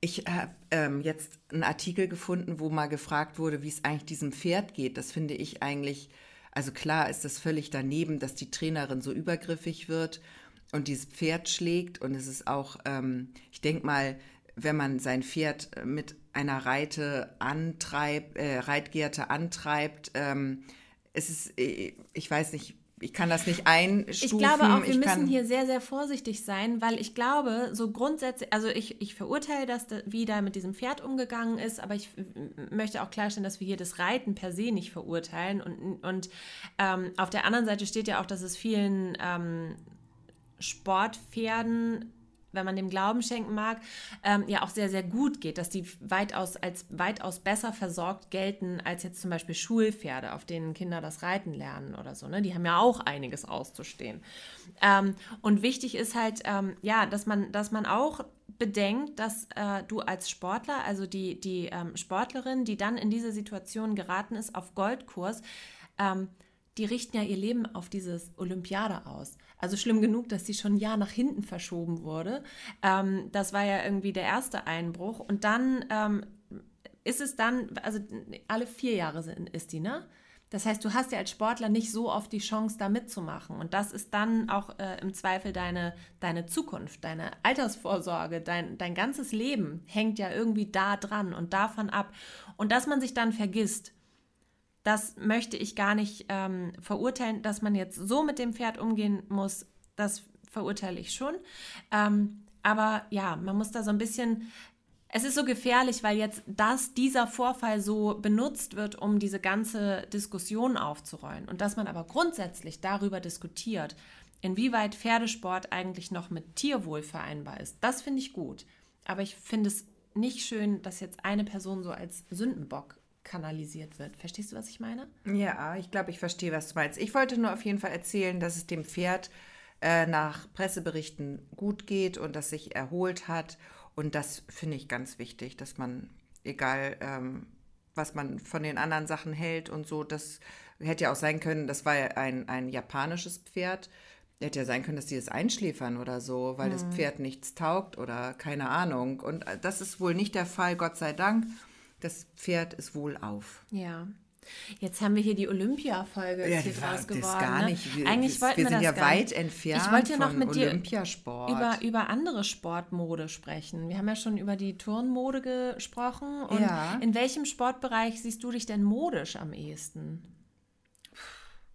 ich habe ähm, jetzt einen Artikel gefunden, wo mal gefragt wurde, wie es eigentlich diesem Pferd geht. Das finde ich eigentlich, also klar ist das völlig daneben, dass die Trainerin so übergriffig wird und dieses Pferd schlägt. Und es ist auch, ähm, ich denke mal, wenn man sein Pferd mit einer Reite antreibt, äh, Reitgerte antreibt, ähm, es ist, äh, ich weiß nicht, ich kann das nicht einstufen. Ich glaube auch, wir Ich müssen hier sehr, sehr vorsichtig sein, weil ich glaube, so grundsätzlich, also ich, ich verurteile das, da- wie da mit diesem Pferd umgegangen ist, aber ich möchte auch klarstellen, dass wir hier das Reiten per se nicht verurteilen. Und, und ähm, auf der anderen Seite steht ja auch, dass es vielen ähm, Sportpferden wenn man dem Glauben schenken mag, ähm, ja auch sehr, sehr gut geht, dass die weitaus als weitaus besser versorgt gelten als jetzt zum Beispiel Schulpferde, auf denen Kinder das Reiten lernen oder so. Ne? Die haben ja auch einiges auszustehen. Ähm, und wichtig ist halt, ähm, ja, dass man, dass man auch bedenkt, dass äh, du als Sportler, also die, die ähm, Sportlerin, die dann in diese Situation geraten ist, auf Goldkurs, ähm, die richten ja ihr Leben auf dieses Olympiade aus. Also schlimm genug, dass sie schon ein Jahr nach hinten verschoben wurde. Ähm, das war ja irgendwie der erste Einbruch. Und dann ähm, ist es dann, also alle vier Jahre sind, ist die, ne? Das heißt, du hast ja als Sportler nicht so oft die Chance, da mitzumachen. Und das ist dann auch äh, im Zweifel deine, deine Zukunft, deine Altersvorsorge, dein, dein ganzes Leben hängt ja irgendwie da dran und davon ab. Und dass man sich dann vergisst, das möchte ich gar nicht ähm, verurteilen, dass man jetzt so mit dem Pferd umgehen muss. Das verurteile ich schon. Ähm, aber ja, man muss da so ein bisschen. Es ist so gefährlich, weil jetzt das, dieser Vorfall so benutzt wird, um diese ganze Diskussion aufzurollen. Und dass man aber grundsätzlich darüber diskutiert, inwieweit Pferdesport eigentlich noch mit Tierwohl vereinbar ist. Das finde ich gut. Aber ich finde es nicht schön, dass jetzt eine Person so als Sündenbock kanalisiert wird. Verstehst du, was ich meine? Ja, ich glaube, ich verstehe, was du meinst. Ich wollte nur auf jeden Fall erzählen, dass es dem Pferd äh, nach Presseberichten gut geht und das sich erholt hat. Und das finde ich ganz wichtig, dass man, egal ähm, was man von den anderen Sachen hält und so, das hätte ja auch sein können, das war ja ein, ein japanisches Pferd. Hätte ja sein können, dass die das einschläfern oder so, weil das Pferd nichts taugt oder keine Ahnung. Und äh, das ist wohl nicht der Fall, Gott sei Dank. Das Pferd ist wohl auf. Ja. Jetzt haben wir hier die Olympia-Folge Ja, hier das geworden. gar ne? nicht. Wir- Eigentlich wir wollten wir sind das ja gar weit entfernt Ich wollte ja noch von mit dir Olympiasport. über, über andere Sportmode sprechen. Wir haben ja schon über die Turnmode gesprochen. Und Ja. in welchem Sportbereich siehst du dich denn modisch am ehesten?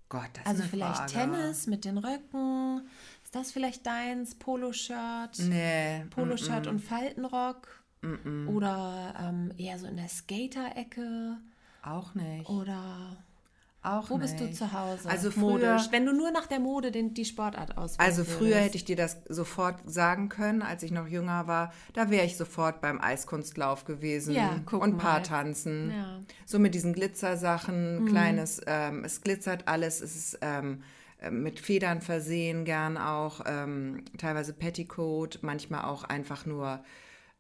Gott, das Also ist eine vielleicht Frage. Tennis mit den Röcken. Ist das vielleicht deins? Poloshirt? Nee. Poloshirt und Faltenrock? Oder ähm, eher so in der Skater-Ecke? Auch nicht. Oder Auch wo nicht. bist du zu Hause? Also früher, modisch. Wenn du nur nach der Mode den, die Sportart auswählst. Also früher hätte ich dir das sofort sagen können, als ich noch jünger war. Da wäre ich sofort beim Eiskunstlauf gewesen Ja, guck und. Paartanzen. Ja. So mit diesen Glitzersachen, Mhm. kleines, ähm, es glitzert alles, es ist ähm, äh, mit Federn versehen, gern auch, ähm, teilweise Petticoat, manchmal auch einfach nur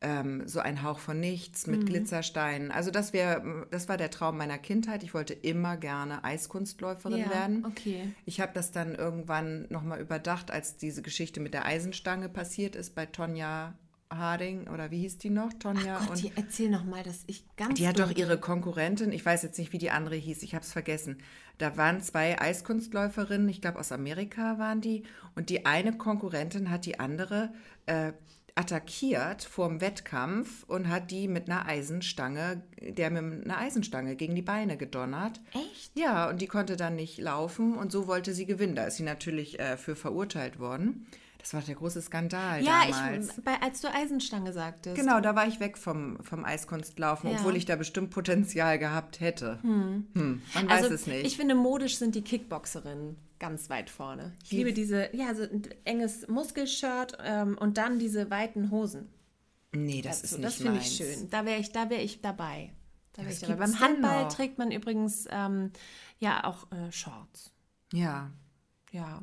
ähm, so ein Hauch von nichts Mhm. mit Glitzersteinen. Also das wäre, das war der Traum meiner Kindheit. Ich wollte immer gerne Eiskunstläuferin ja, werden. Okay. Ich habe das dann irgendwann nochmal überdacht, als diese Geschichte mit der Eisenstange passiert ist bei Tonja Harding oder wie hieß die noch? Tonja Gott, und die, erzähl noch mal, dass ich ganz die hat doch ihre Konkurrentin, ich weiß jetzt nicht, wie die andere hieß, ich habe es vergessen. Da waren zwei Eiskunstläuferinnen, ich glaube aus Amerika waren die, und die eine Konkurrentin hat die andere äh, attackiert vorm Wettkampf und hat die mit einer Eisenstange, der mit einer Eisenstange gegen die Beine gedonnert. Echt? Ja, und die konnte dann nicht laufen und so wollte sie gewinnen. Da ist sie natürlich äh, für verurteilt worden. Das war der große Skandal Ja, damals. bei, als du Eisenstange sagtest. Genau, da war ich weg vom, vom Eiskunstlaufen, Ja. obwohl ich da bestimmt Potenzial gehabt hätte. Hm. Man weiß Also es nicht. ich finde, modisch sind die Kickboxerinnen ganz weit vorne. Ich liebe diese, ja, so ein enges Muskelshirt ähm, und dann diese weiten Hosen. nee, das dazu. ist nicht das finde ich schön. Da wäre ich, da wäre ich dabei. Da wär ich dabei. Beim Handball noch? trägt man übrigens ähm, ja auch äh, Shorts. Ja. Ja,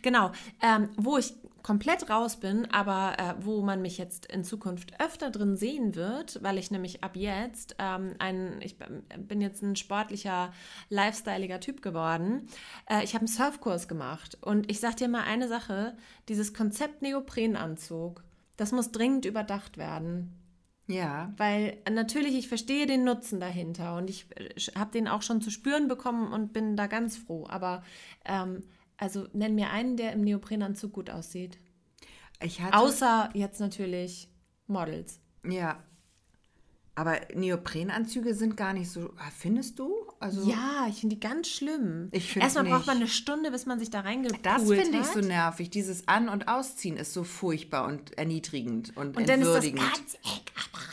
genau. Ähm, wo ich komplett raus bin, aber äh, wo man mich jetzt in Zukunft öfter drin sehen wird, weil ich nämlich ab jetzt ähm, ein, ich bin jetzt ein sportlicher, lifestyleiger Typ geworden. Äh, ich habe einen Surfkurs gemacht und ich sag dir mal eine Sache: Dieses Konzept Neoprenanzug, das muss dringend überdacht werden. Ja. Weil äh, natürlich, ich verstehe den Nutzen dahinter und ich habe den auch schon zu spüren bekommen und bin da ganz froh. Aber ähm, also nenn mir einen, der im Neoprenanzug gut aussieht. Ich hatte, Außer jetzt natürlich Models. ja. Aber Neoprenanzüge sind gar nicht so. Ah, Findest du? Also, Ja, ich finde die ganz schlimm. Ich Erstmal braucht nicht. man eine Stunde, bis man sich da reingepult Das finde ich so nervig. Dieses An- und Ausziehen ist so furchtbar und erniedrigend und, Und dann ist das entwürdigend. ganz eng Hals.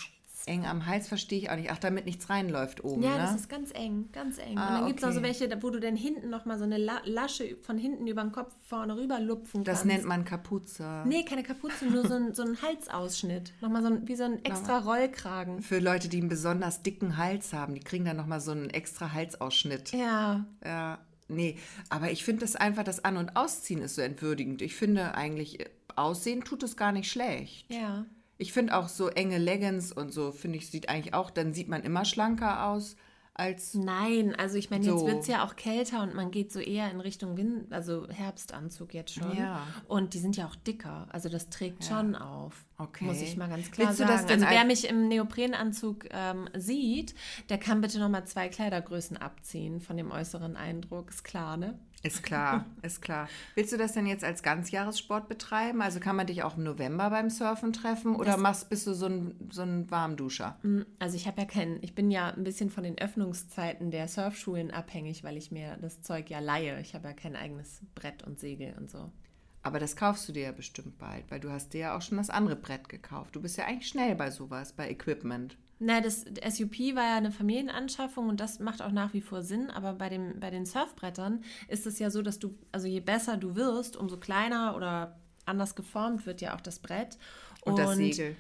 Eng am Hals verstehe ich auch nicht. Ach, damit nichts reinläuft oben, Ja, ne? das ist ganz eng, ganz eng. Ah, und dann gibt es noch so okay. welche, wo du dann hinten nochmal so eine La Lasche von hinten über den Kopf vorne rüber lupfen das kannst. nennt man Kapuze. Nee, keine Kapuze, nur so ein, so ein Halsausschnitt. Nochmal so ein, wie so ein extra Rollkragen. Für Leute, die einen besonders dicken Hals haben, die kriegen dann nochmal so einen extra Halsausschnitt. Ja, Ja, nee, aber ich finde das einfach, das An- und Ausziehen ist so entwürdigend. Ich finde eigentlich, äh, Aussehen tut es gar nicht schlecht. ja. Ich finde auch so enge Leggings und so, finde ich, sieht eigentlich auch, dann sieht man immer schlanker aus als. Nein, also ich meine, jetzt So. wird es ja auch kälter und man geht so eher in Richtung Wind, also Herbstanzug jetzt schon. Ja. Und die sind ja auch dicker. Also das trägt schon auf. Okay. Muss ich mal ganz klar Willst du sagen. das denn also wer mich im Neoprenanzug ähm, sieht, der kann bitte nochmal zwei Kleidergrößen abziehen von dem äußeren Eindruck. Ist klar, ne? Ist klar, ist klar. Willst du das denn jetzt als Ganzjahressport betreiben? Also kann man dich auch im November beim Surfen treffen oder machst, bist du so ein, so ein Warmduscher? Also ich habe ja keinen, ich bin ja ein bisschen von den Öffnungszeiten der Surfschulen abhängig, weil ich mir das Zeug ja leihe. Ich habe ja kein eigenes Brett und Segel und so. Aber das kaufst du dir ja bestimmt bald, weil du hast dir ja auch schon das andere Brett gekauft. Du bist ja eigentlich schnell bei sowas, bei Equipment. Na, das SUP war ja eine Familienanschaffung und das macht auch nach wie vor Sinn, aber bei, dem, bei den Surfbrettern ist es ja so, dass du, also je besser du wirst, umso kleiner oder anders geformt wird ja auch das Brett. Und, das Segel.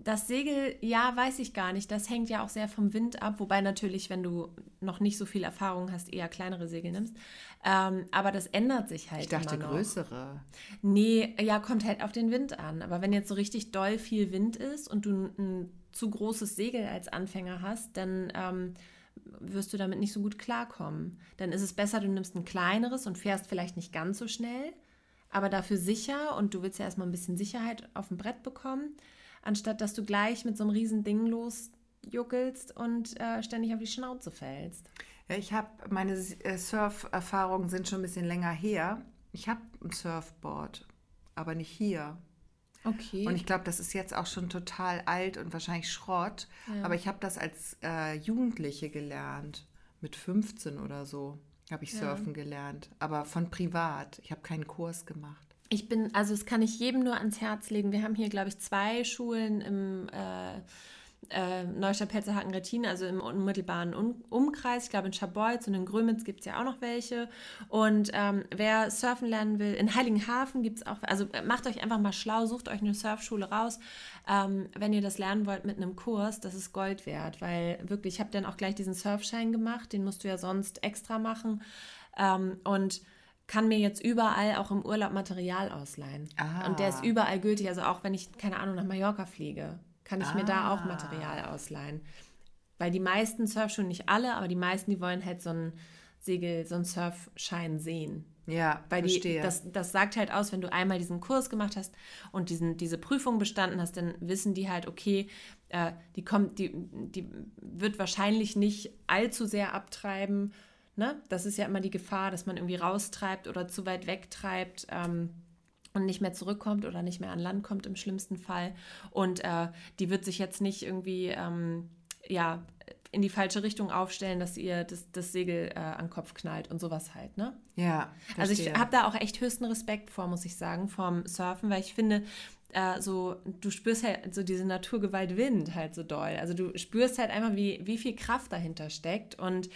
Das Segel, ja, weiß ich gar nicht. Das hängt ja auch sehr vom Wind ab, wobei natürlich, wenn du noch nicht so viel Erfahrung hast, eher kleinere Segel nimmst. Ähm, aber das ändert sich halt Ich dachte immer noch. größere. Nee, ja, kommt halt auf den Wind an. Aber wenn jetzt so richtig doll viel Wind ist und du ein zu großes Segel als Anfänger hast, dann ähm, wirst du damit nicht so gut klarkommen. Dann ist es besser, du nimmst ein kleineres und fährst vielleicht nicht ganz so schnell, aber dafür sicher und du willst ja erstmal ein bisschen Sicherheit auf dem Brett bekommen, anstatt dass du gleich mit so einem riesen Ding losjuckelst und äh, ständig auf die Schnauze fällst. Ja, ich habe meine äh, Surf-Erfahrungen sind schon ein bisschen länger her. Ich habe ein Surfboard, aber nicht hier. Okay. Und ich glaube, das ist jetzt auch schon total alt und wahrscheinlich Schrott. Ja. Aber ich habe das als äh, Jugendliche gelernt. Mit 15 oder so habe ich Ja. surfen gelernt. Aber von privat. Ich habe keinen Kurs gemacht. Ich bin, also das kann ich jedem nur ans Herz legen. Wir haben hier, glaube ich, zwei Schulen im äh, äh, Neustadt-Pelzerhaken-Rettin, also im unmittelbaren Un Umkreis. Ich glaube, in Scharbeutz und in Grömitz gibt es ja auch noch welche. Und ähm, wer surfen lernen will, in Heiligenhafen gibt es auch, also äh, macht euch einfach mal schlau, sucht euch eine Surfschule raus. Ähm, wenn ihr das lernen wollt mit einem Kurs, das ist Gold wert, weil wirklich, ich habe dann auch gleich diesen Surfschein gemacht, den musst du ja sonst extra machen. Ähm, und kann mir jetzt überall auch im Urlaub Material ausleihen. Ah. Und der ist überall gültig. Also auch wenn ich, keine Ahnung, nach Mallorca fliege, kann ich mir da auch Ah. Material ausleihen. Weil die meisten Surfschulen, nicht alle, aber die meisten, die wollen halt so einen Segel, so einen Surfschein sehen. Ja, Weil die, verstehe. das, das sagt halt aus, wenn du einmal diesen Kurs gemacht hast und diesen, diese Prüfung bestanden hast, dann wissen die halt, okay, äh, die kommt, die, die wird wahrscheinlich nicht allzu sehr abtreiben. Ne? Das ist ja immer die Gefahr, dass man irgendwie raustreibt oder zu weit wegtreibt. Ähm, und nicht mehr zurückkommt oder nicht mehr an Land kommt im schlimmsten Fall. Und äh, die wird sich jetzt nicht irgendwie ähm, ja, in die falsche Richtung aufstellen, dass ihr das, das Segel äh, an den Kopf knallt und sowas halt. Ne? ja, Also ich verstehe. habe da auch echt höchsten Respekt vor, muss ich sagen, vom Surfen, weil ich finde, äh, so, du spürst halt so diese Naturgewalt Wind halt so doll. Also du spürst halt einfach, wie, wie viel Kraft dahinter steckt. Und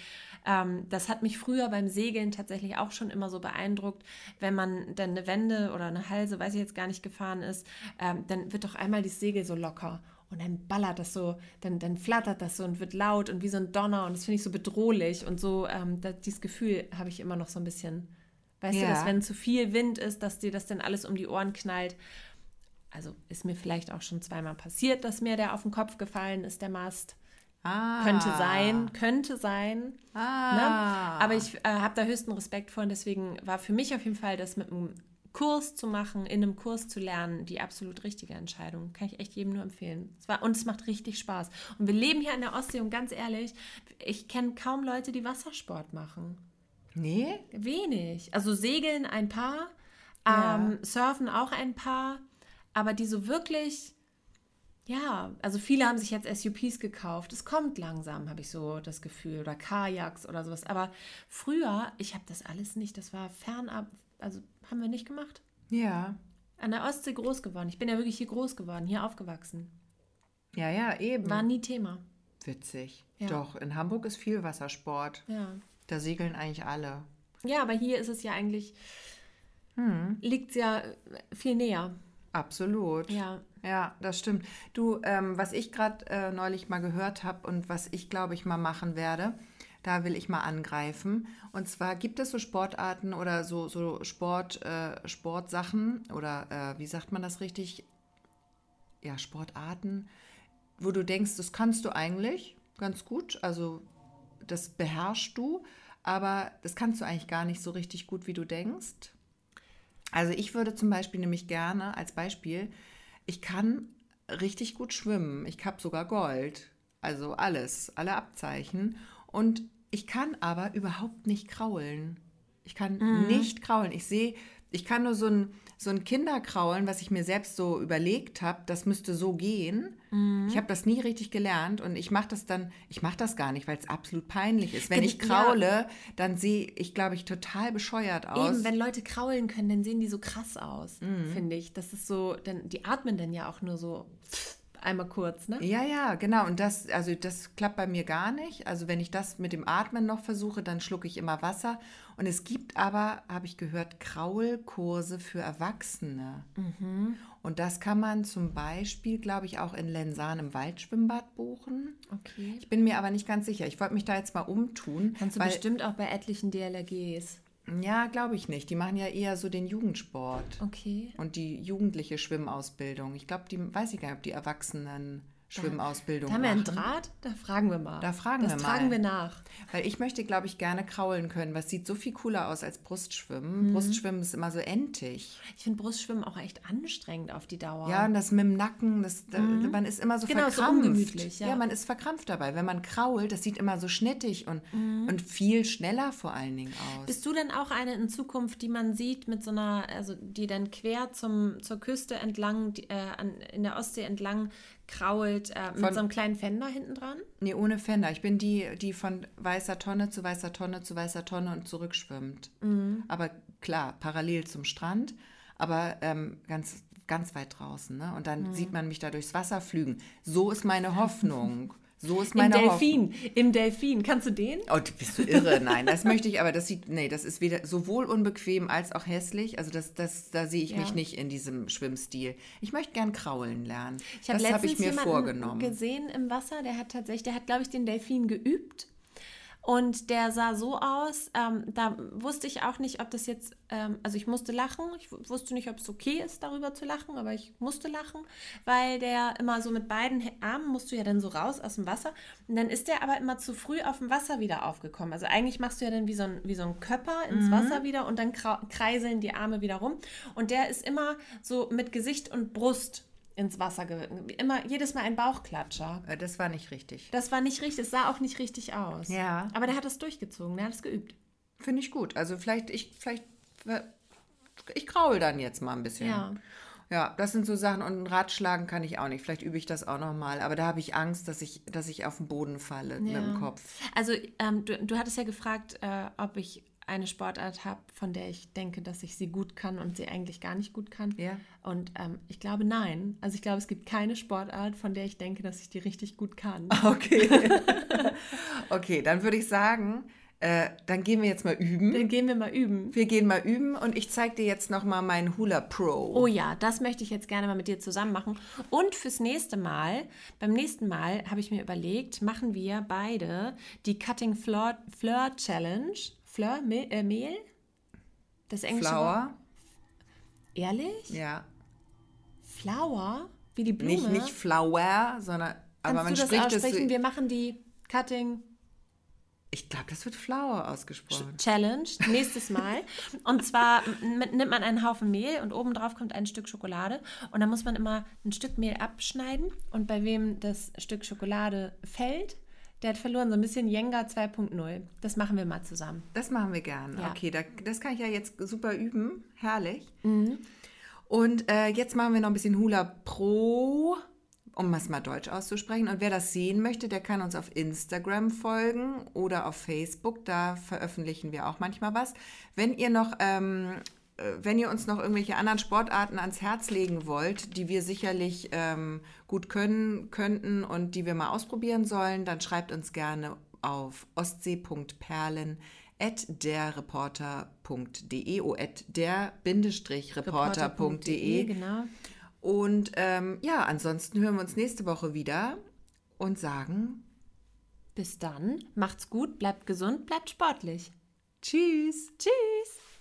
ähm, das hat mich früher beim Segeln tatsächlich auch schon immer so beeindruckt, wenn man dann eine Wende oder eine Halse, weiß ich jetzt gar nicht, gefahren ist, ähm, dann wird doch einmal das Segel so locker. Und dann ballert das so, dann, dann flattert das so und wird laut und wie so ein Donner. Und das finde ich so bedrohlich. Und so, ähm, das, dieses Gefühl habe ich immer noch so ein bisschen. Weißt du, Ja. dass wenn zu viel Wind ist, dass dir das dann alles um die Ohren knallt. Also ist mir vielleicht auch schon zweimal passiert, dass mir der auf den Kopf gefallen ist, der Mast. Ah. Könnte sein, könnte sein. Ah. Ne? Aber ich äh, habe da höchsten Respekt vor und deswegen war für mich auf jeden Fall das mit einem Kurs zu machen, in einem Kurs zu lernen, die absolut richtige Entscheidung. Kann ich echt jedem nur empfehlen. Es war, und es macht richtig Spaß. Und wir leben hier an der Ostsee und ganz ehrlich, ich kenne kaum Leute, die Wassersport machen. Nee? Wenig. Also segeln ein paar, Ja. ähm, surfen auch ein paar, aber die so wirklich, ja, also viele haben sich jetzt SUPs gekauft. Es kommt langsam, habe ich so das Gefühl, oder Kajaks oder sowas. Aber früher, ich habe das alles nicht, das war fernab, also haben wir nicht gemacht. Ja. An der Ostsee groß geworden. Ich bin ja wirklich hier groß geworden, hier aufgewachsen. Ja, ja, eben. War nie Thema. Witzig. Ja. Doch, in Hamburg ist viel Wassersport. Ja. Da segeln eigentlich alle. Ja, aber hier ist es ja eigentlich, liegt es ja viel näher. Absolut. Ja. Ja, das stimmt. Du, ähm, was ich gerade äh, neulich mal gehört habe und was ich glaube ich mal machen werde, da will ich mal angreifen. Und zwar gibt es so Sportarten oder so, so Sport, äh, Sportsachen oder äh, wie sagt man das richtig? Ja, Sportarten, wo du denkst, das kannst du eigentlich ganz gut, also das beherrschst du, aber das kannst du eigentlich gar nicht so richtig gut, wie du denkst. Also ich würde zum Beispiel nämlich gerne als Beispiel, ich kann richtig gut schwimmen. Ich habe sogar Gold. Also alles, alle Abzeichen. Und ich kann aber überhaupt nicht kraulen. Ich kann nicht kraulen. Ich sehe, ich kann nur so ein, so ein Kinderkraulen, was ich mir selbst so überlegt habe, das müsste so gehen. Ich habe das nie richtig gelernt und ich mache das dann, ich mache das gar nicht, weil es absolut peinlich ist. Wenn Gen- ich kraule, dann sehe ich, glaube ich, total bescheuert aus. Eben, wenn Leute kraulen können, dann sehen die so krass aus, Mhm. finde ich. Das ist so, denn die atmen dann ja auch nur so einmal kurz, ne? Ja, ja, genau. Und das, also das klappt bei mir gar nicht. Also wenn ich das mit dem Atmen noch versuche, dann schlucke ich immer Wasser. Und es gibt aber, habe ich gehört, Kraulkurse für Erwachsene. Und das kann man zum Beispiel, glaube ich, auch in Lensan im Waldschwimmbad buchen. Okay. Ich bin mir aber nicht ganz sicher. Ich wollte mich da jetzt mal umtun. Kannst du bestimmt auch bei etlichen DLRGs. Ja, glaube ich nicht. Die machen ja eher so den Jugendsport. Okay. Und die jugendliche Schwimmausbildung. Ich glaube, die weiß ich gar nicht, ob die Erwachsenen Schwimmausbildung Da haben wir einen machen. Draht, da fragen wir mal. Da fragen das wir fragen mal. wir nach. Weil ich möchte, glaube ich, gerne kraulen können. Was sieht so viel cooler aus als Brustschwimmen. Mhm. Brustschwimmen ist immer so entig. Ich finde Brustschwimmen auch echt anstrengend auf die Dauer. Ja, und das mit dem Nacken, das, da, man ist immer so Genau, so verkrampft. ungemütlich, ja. man ist verkrampft dabei. Wenn man krault, das sieht immer so schnittig und, Mhm. und viel schneller vor allen Dingen aus. Bist du denn auch eine in Zukunft, die man sieht mit so einer, also die dann quer zum, zur Küste entlang, die, äh, an, in der Ostsee entlang krault, äh, mit Von- so einem kleinen Fender hinten dran? Nee, ohne Fender. Ich bin die, die von weißer Tonne zu weißer Tonne zu weißer Tonne und zurückschwimmt. Mhm. Aber klar, parallel zum Strand, aber ähm, ganz, ganz weit draußen. Ne? Und dann Mhm. sieht man mich da durchs Wasser flügen. So ist meine Hoffnung. So ist Im meine Hoffnung. Delfin, im Delfin. Kannst du den? Oh, du bist du irre? Nein, das möchte ich, aber das sieht, nee, das ist weder sowohl unbequem als auch hässlich. Also das, das, da sehe ich Ja. mich nicht in diesem Schwimmstil. Ich möchte gern kraulen lernen. Ich habe das habe ich mir vorgenommen. gesehen im Wasser, der hat tatsächlich, der hat, glaube ich, den Delfin geübt. Und der sah so aus, ähm, da wusste ich auch nicht, ob das jetzt, ähm, also ich musste lachen, ich wu- wusste nicht, ob es okay ist, darüber zu lachen, aber ich musste lachen, weil der immer so mit beiden Armen musst du ja dann so raus aus dem Wasser. Und dann ist der aber immer zu früh auf dem Wasser wieder aufgekommen. Also eigentlich machst du ja dann wie so ein, wie so ein Köpper ins Wasser wieder und dann kreiseln die Arme wieder rum. Und der ist immer so mit Gesicht und Brust ins Wasser. Immer, jedes Mal ein Bauchklatscher. Äh, Das war nicht richtig. Das war nicht richtig, es sah auch nicht richtig aus. Ja. Aber der hat es durchgezogen, der hat es geübt. Finde ich gut. Also vielleicht, ich, vielleicht, ich kraul dann jetzt mal ein bisschen. Ja. Ja, das sind so Sachen und Ratschlagen kann ich auch nicht. Vielleicht übe ich das auch noch mal. Aber da habe ich Angst, dass ich, dass ich auf den Boden falle mit dem Kopf. Also ähm, du, du hattest ja gefragt, äh, ob ich eine Sportart habe, von der ich denke, dass ich sie gut kann und sie eigentlich gar nicht gut kann. Ja. Und ähm, ich glaube nein. Also ich glaube, es gibt keine Sportart, von der ich denke, dass ich die richtig gut kann. Okay. okay, dann würde ich sagen, äh, dann gehen wir jetzt mal üben. Dann gehen wir mal üben. Wir gehen mal üben und ich zeige dir jetzt noch mal meinen Hula Pro. Oh ja, das möchte ich jetzt gerne mal mit dir zusammen machen. Und fürs nächste Mal, beim nächsten Mal habe ich mir überlegt, machen wir beide die Cutting Floor, Fleur Challenge. Fleur, Mehl? Äh, Mehl? Das englische Wort. Flower. Ehrlich? Ja. Flower? Wie die Blume? Nicht, nicht Flower, sondern aber Kannst man du das spricht aussprechen? so, Wir machen die Cutting Ich glaube, das wird Flower ausgesprochen. Challenge nächstes Mal. Und zwar nimmt man einen Haufen Mehl und obendrauf kommt ein Stück Schokolade. Und dann muss man immer ein Stück Mehl abschneiden. Und bei wem das Stück Schokolade fällt, der hat verloren. So ein bisschen Jenga 2.0. Das machen wir mal zusammen. Das machen wir gern. Ja. Okay, da, das kann ich ja jetzt super üben. Herrlich. Mhm. Und äh, jetzt machen wir noch ein bisschen Hula Pro, um es mal deutsch auszusprechen. Und wer das sehen möchte, der kann uns auf Instagram folgen oder auf Facebook. Da veröffentlichen wir auch manchmal was. Wenn ihr noch ähm, äh, wenn ihr uns noch irgendwelche anderen Sportarten ans Herz legen wollt, die wir sicherlich ähm, gut können könnten und die wir mal ausprobieren sollen, dann schreibt uns gerne auf ostsee.perlen at derreporter.de oh, at der-reporter.de Genau. und ähm, ja, ansonsten hören wir uns nächste Woche wieder und sagen Bis dann. Macht's gut, bleibt gesund, bleibt sportlich. Tschüss. Tschüss.